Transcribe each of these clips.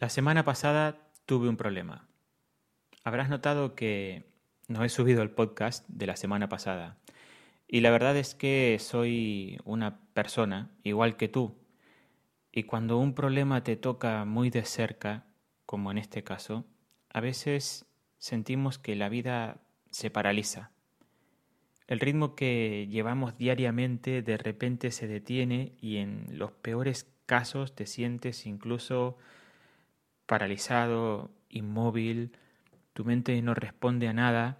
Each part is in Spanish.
La semana pasada tuve un problema. Habrás notado que no he subido el podcast de la semana pasada. Y la verdad es que soy una persona igual que tú. Y cuando un problema te toca muy de cerca, como en este caso, a veces sentimos que la vida se paraliza. El ritmo que llevamos diariamente de repente se detiene y en los peores casos te sientes incluso paralizado, inmóvil, tu mente no responde a nada,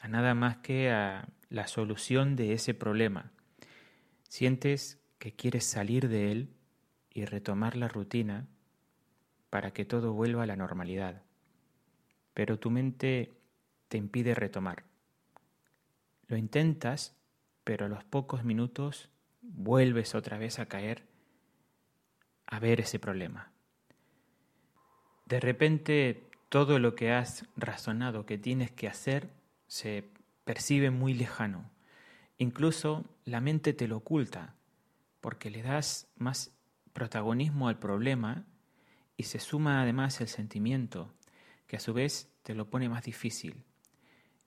a nada más que a la solución de ese problema. Sientes que quieres salir de él y retomar la rutina para que todo vuelva a la normalidad. Pero tu mente te impide retomar. Lo intentas, pero a los pocos minutos vuelves otra vez a caer a ver ese problema. De repente todo lo que has razonado que tienes que hacer se percibe muy lejano. Incluso la mente te lo oculta, porque le das más protagonismo al problema y se suma además el sentimiento, que a su vez te lo pone más difícil.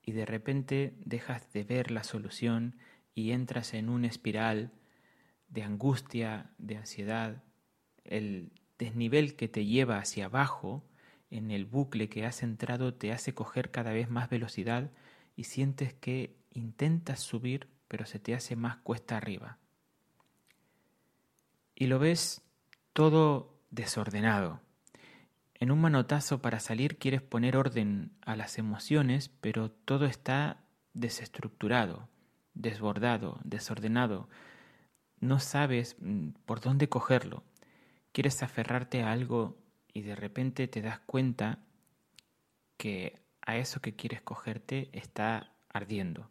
Y de repente dejas de ver la solución y entras en una espiral de angustia, de ansiedad, el desnivel que te lleva hacia abajo, en el bucle que has entrado, te hace coger cada vez más velocidad y sientes que intentas subir, pero se te hace más cuesta arriba. Y lo ves todo desordenado. En un manotazo para salir quieres poner orden a las emociones, pero todo está desestructurado, desbordado, desordenado. No sabes mm, por dónde cogerlo quieres aferrarte a algo y de repente te das cuenta que a eso que quieres cogerte está ardiendo.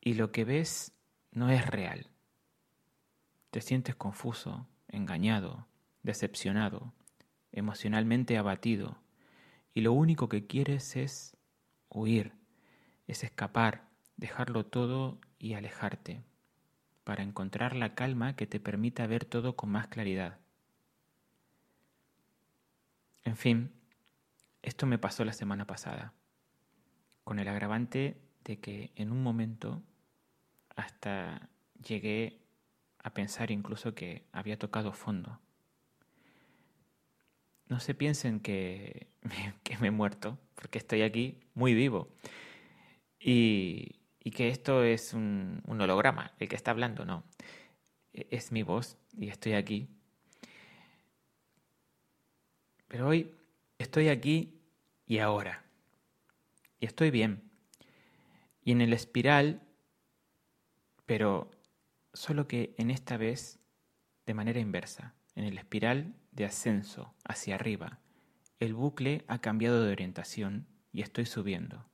Y lo que ves no es real. Te sientes confuso, engañado, decepcionado, emocionalmente abatido. Y lo único que quieres es huir, es escapar, dejarlo todo y alejarte para encontrar la calma que te permita ver todo con más claridad. En fin, esto me pasó la semana pasada, con el agravante de que en un momento hasta llegué a pensar incluso que había tocado fondo. No se piensen que que me he muerto, porque estoy aquí muy vivo. Y, y que esto es un, holograma, el que está hablando, no. E, es mi voz y estoy aquí. Pero hoy estoy aquí y ahora. Y estoy bien. Y en el espiral, pero solo que en esta vez de manera inversa, en el espiral de ascenso hacia arriba, el bucle ha cambiado de orientación y estoy subiendo.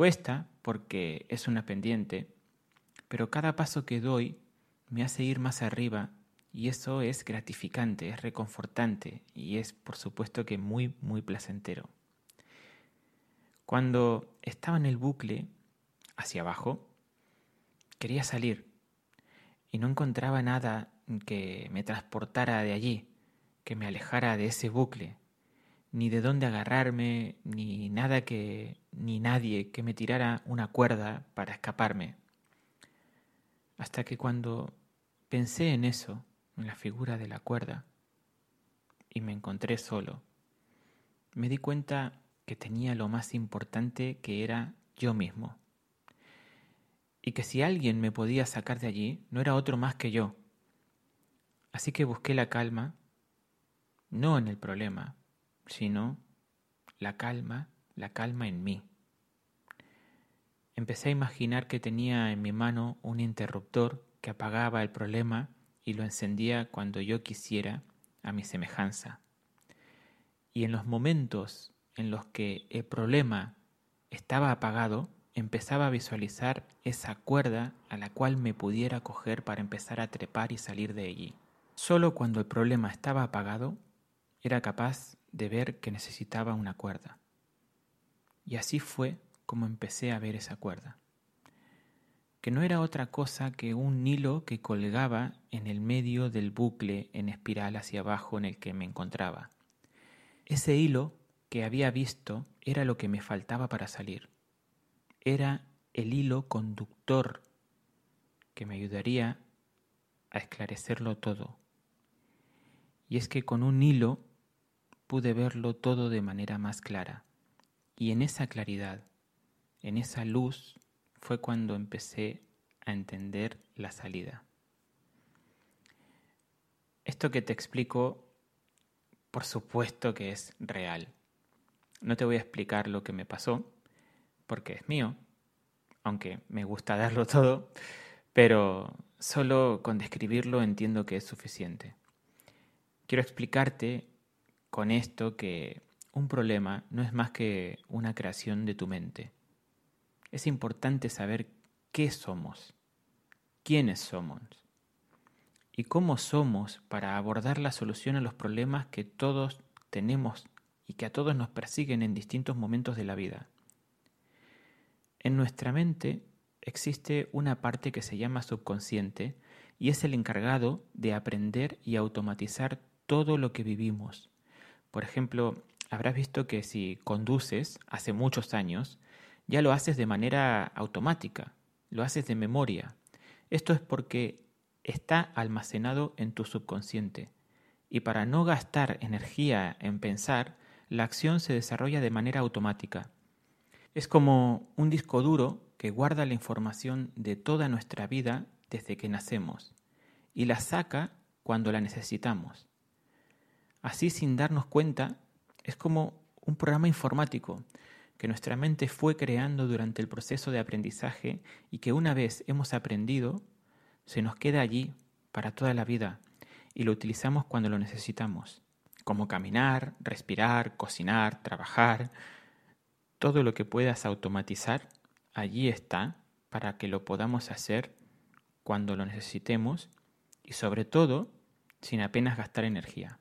Cuesta porque es una pendiente, pero cada paso que doy me hace ir más arriba y eso es gratificante, es reconfortante y es por supuesto que muy, muy placentero. Cuando estaba en el bucle hacia abajo, quería salir y no encontraba nada que me transportara de allí, que me alejara de ese bucle, ni de dónde agarrarme, ni nada que, ni nadie que me tirara una cuerda para escaparme. Hasta que cuando pensé en eso, en la figura de la cuerda, y me encontré solo, me di cuenta que tenía lo más importante que era yo mismo. Y que si alguien me podía sacar de allí, no era otro más que yo. Así que busqué la calma, no en el problema, sino la calma, la calma en mí. Empecé a imaginar que tenía en mi mano un interruptor que apagaba el problema y lo encendía cuando yo quisiera a mi semejanza. Y en los momentos en los que el problema estaba apagado, empezaba a visualizar esa cuerda a la cual me pudiera coger para empezar a trepar y salir de allí. Solo cuando el problema estaba apagado, era capaz de ver que necesitaba una cuerda. Y así fue como empecé a ver esa cuerda. que no era otra cosa que un hilo que colgaba en el medio del bucle en espiral hacia abajo en el que me encontraba. Ese hilo que había visto era lo que me faltaba para salir. Era el hilo conductor que me ayudaría a esclarecerlo todo. Y es que con un hilo pude verlo todo de manera más clara. Y en esa claridad, en esa luz, fue cuando empecé a entender la salida. Esto que te explico, por supuesto que es real. No te voy a explicar lo que me pasó, porque es mío, aunque me gusta darlo todo, pero solo con describirlo entiendo que es suficiente. Quiero explicarte con esto que un problema no es más que una creación de tu mente. Es importante saber qué somos, quiénes somos y cómo somos para abordar la solución a los problemas que todos tenemos y que a todos nos persiguen en distintos momentos de la vida. En nuestra mente existe una parte que se llama subconsciente y es el encargado de aprender y automatizar todo lo que vivimos. Por ejemplo, habrás visto que si conduces hace muchos años, ya lo haces de manera automática, lo haces de memoria. Esto es porque está almacenado en tu subconsciente. Y para no gastar energía en pensar, la acción se desarrolla de manera automática. Es como un disco duro que guarda la información de toda nuestra vida desde que nacemos y la saca cuando la necesitamos. Así sin darnos cuenta, es como un programa informático que nuestra mente fue creando durante el proceso de aprendizaje y que una vez hemos aprendido, se nos queda allí para toda la vida y lo utilizamos cuando lo necesitamos, como caminar, respirar, cocinar, trabajar. Todo lo que puedas automatizar, allí está para que lo podamos hacer cuando lo necesitemos y sobre todo sin apenas gastar energía.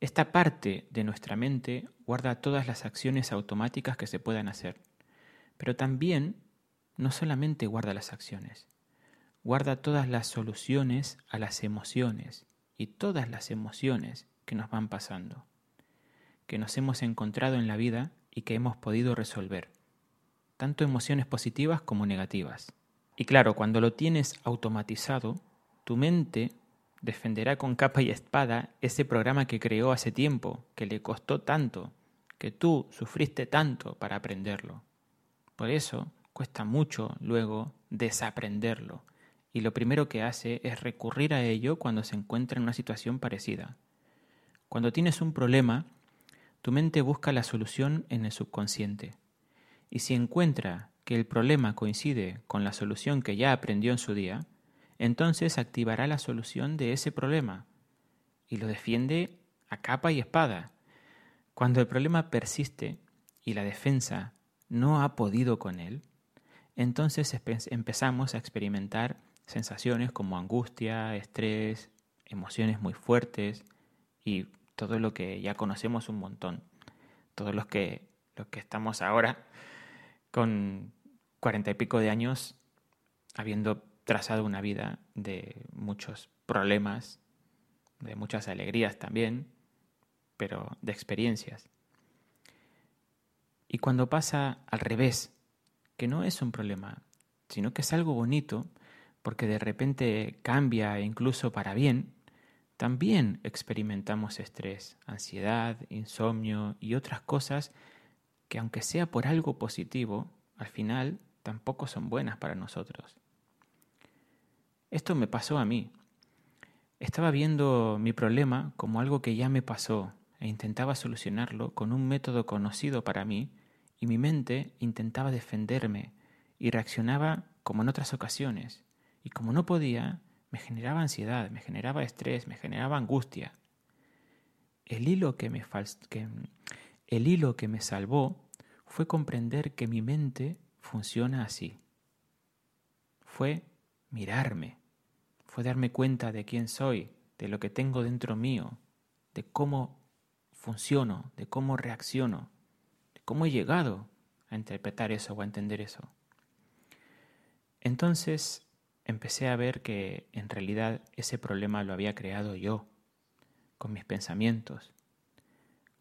Esta parte de nuestra mente guarda todas las acciones automáticas que se puedan hacer, pero también no solamente guarda las acciones, guarda todas las soluciones a las emociones y todas las emociones que nos van pasando, que nos hemos encontrado en la vida y que hemos podido resolver, tanto emociones positivas como negativas. Y claro, cuando lo tienes automatizado, tu mente defenderá con capa y espada ese programa que creó hace tiempo, que le costó tanto, que tú sufriste tanto para aprenderlo. Por eso cuesta mucho luego desaprenderlo, y lo primero que hace es recurrir a ello cuando se encuentra en una situación parecida. Cuando tienes un problema, tu mente busca la solución en el subconsciente, y si encuentra que el problema coincide con la solución que ya aprendió en su día, entonces activará la solución de ese problema y lo defiende a capa y espada. Cuando el problema persiste y la defensa no ha podido con él, entonces empezamos a experimentar sensaciones como angustia, estrés, emociones muy fuertes y todo lo que ya conocemos un montón. Todos los que, los que estamos ahora con cuarenta y pico de años habiendo trazado una vida de muchos problemas, de muchas alegrías también, pero de experiencias. Y cuando pasa al revés, que no es un problema, sino que es algo bonito, porque de repente cambia incluso para bien, también experimentamos estrés, ansiedad, insomnio y otras cosas que aunque sea por algo positivo, al final tampoco son buenas para nosotros. Esto me pasó a mí. Estaba viendo mi problema como algo que ya me pasó e intentaba solucionarlo con un método conocido para mí y mi mente intentaba defenderme y reaccionaba como en otras ocasiones. Y como no podía, me generaba ansiedad, me generaba estrés, me generaba angustia. El hilo que me, el hilo que me salvó fue comprender que mi mente funciona así. Fue mirarme, fue darme cuenta de quién soy, de lo que tengo dentro mío, de cómo funciono, de cómo reacciono, de cómo he llegado a interpretar eso o a entender eso. Entonces empecé a ver que en realidad ese problema lo había creado yo, con mis pensamientos.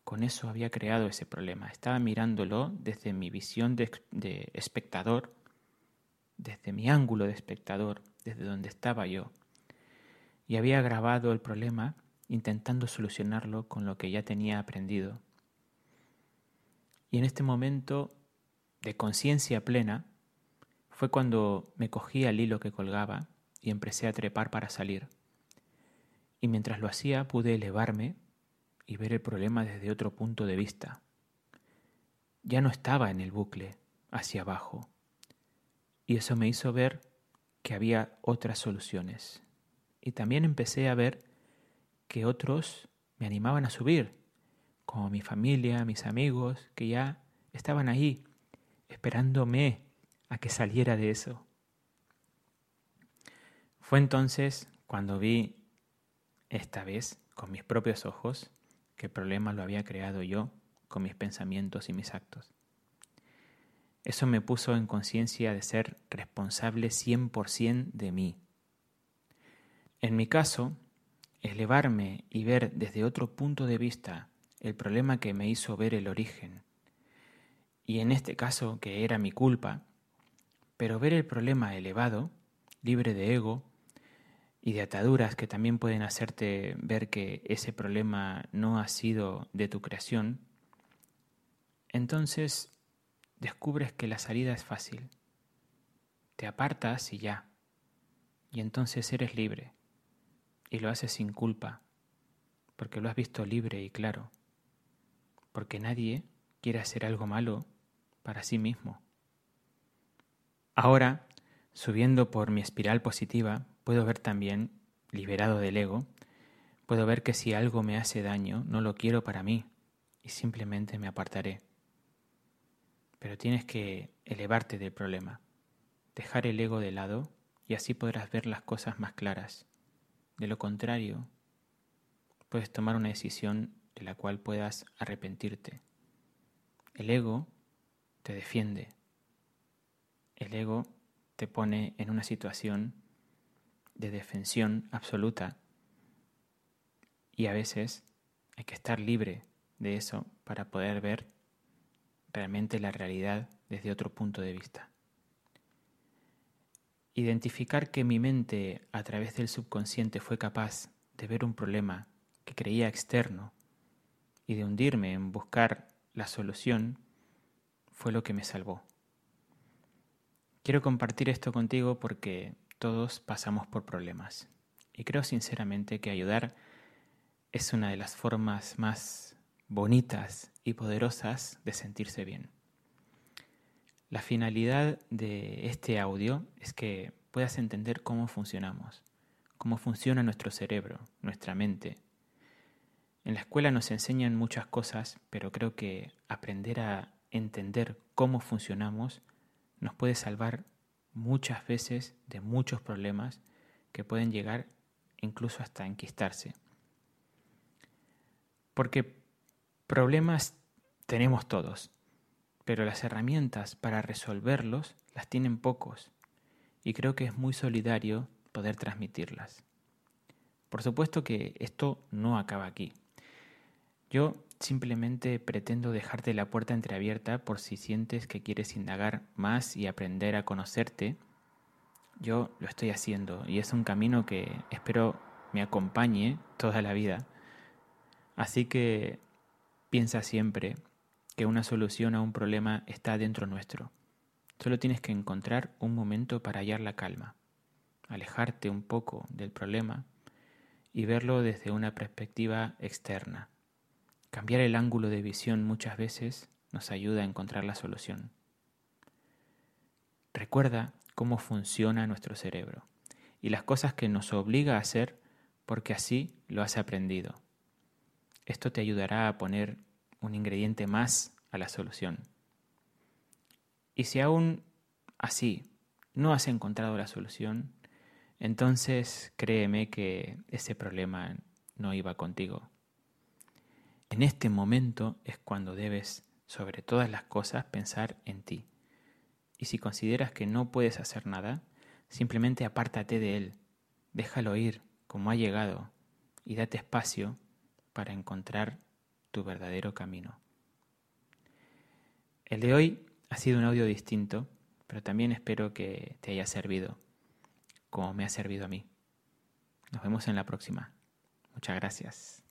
Con eso había creado ese problema. Estaba mirándolo desde mi visión de, de espectador, desde mi ángulo de espectador, desde donde estaba yo. Y había agravado el problema intentando solucionarlo con lo que ya tenía aprendido. Y en este momento de conciencia plena fue cuando me cogí al hilo que colgaba y empecé a trepar para salir. Y mientras lo hacía pude elevarme y ver el problema desde otro punto de vista. Ya no estaba en el bucle, hacia abajo. Y eso me hizo ver que había otras soluciones. Y también empecé a ver que otros me animaban a subir, como mi familia, mis amigos, que ya estaban ahí, esperándome a que saliera de eso. Fue entonces cuando vi, esta vez, con mis propios ojos, que el problema lo había creado yo con mis pensamientos y mis actos. Eso me puso en conciencia de ser responsable 100% de mí. En mi caso, elevarme y ver desde otro punto de vista el problema que me hizo ver el origen, y en este caso que era mi culpa, pero ver el problema elevado, libre de ego y de ataduras que también pueden hacerte ver que ese problema no ha sido de tu creación, entonces descubres que la salida es fácil. Te apartas y ya. Y entonces eres libre. Y lo haces sin culpa, porque lo has visto libre y claro. Porque nadie quiere hacer algo malo para sí mismo. Ahora, subiendo por mi espiral positiva, puedo ver también, liberado del ego, puedo ver que si algo me hace daño, no lo quiero para mí y simplemente me apartaré pero tienes que elevarte del problema, dejar el ego de lado y así podrás ver las cosas más claras. De lo contrario, puedes tomar una decisión de la cual puedas arrepentirte. El ego te defiende. El ego te pone en una situación de defensión absoluta y a veces hay que estar libre de eso para poder ver realmente la realidad desde otro punto de vista. Identificar que mi mente a través del subconsciente fue capaz de ver un problema que creía externo y de hundirme en buscar la solución fue lo que me salvó. Quiero compartir esto contigo porque todos pasamos por problemas y creo sinceramente que ayudar es una de las formas más bonitas y poderosas de sentirse bien. La finalidad de este audio es que puedas entender cómo funcionamos, cómo funciona nuestro cerebro, nuestra mente. En la escuela nos enseñan muchas cosas, pero creo que aprender a entender cómo funcionamos nos puede salvar muchas veces de muchos problemas que pueden llegar incluso hasta enquistarse. Porque Problemas tenemos todos, pero las herramientas para resolverlos las tienen pocos y creo que es muy solidario poder transmitirlas. Por supuesto que esto no acaba aquí. Yo simplemente pretendo dejarte la puerta entreabierta por si sientes que quieres indagar más y aprender a conocerte. Yo lo estoy haciendo y es un camino que espero me acompañe toda la vida. Así que Piensa siempre que una solución a un problema está dentro nuestro. Solo tienes que encontrar un momento para hallar la calma, alejarte un poco del problema y verlo desde una perspectiva externa. Cambiar el ángulo de visión muchas veces nos ayuda a encontrar la solución. Recuerda cómo funciona nuestro cerebro y las cosas que nos obliga a hacer porque así lo has aprendido. Esto te ayudará a poner un ingrediente más a la solución. Y si aún así no has encontrado la solución, entonces créeme que ese problema no iba contigo. En este momento es cuando debes, sobre todas las cosas, pensar en ti. Y si consideras que no puedes hacer nada, simplemente apártate de él, déjalo ir como ha llegado y date espacio para encontrar tu verdadero camino. El de hoy ha sido un audio distinto, pero también espero que te haya servido, como me ha servido a mí. Nos vemos en la próxima. Muchas gracias.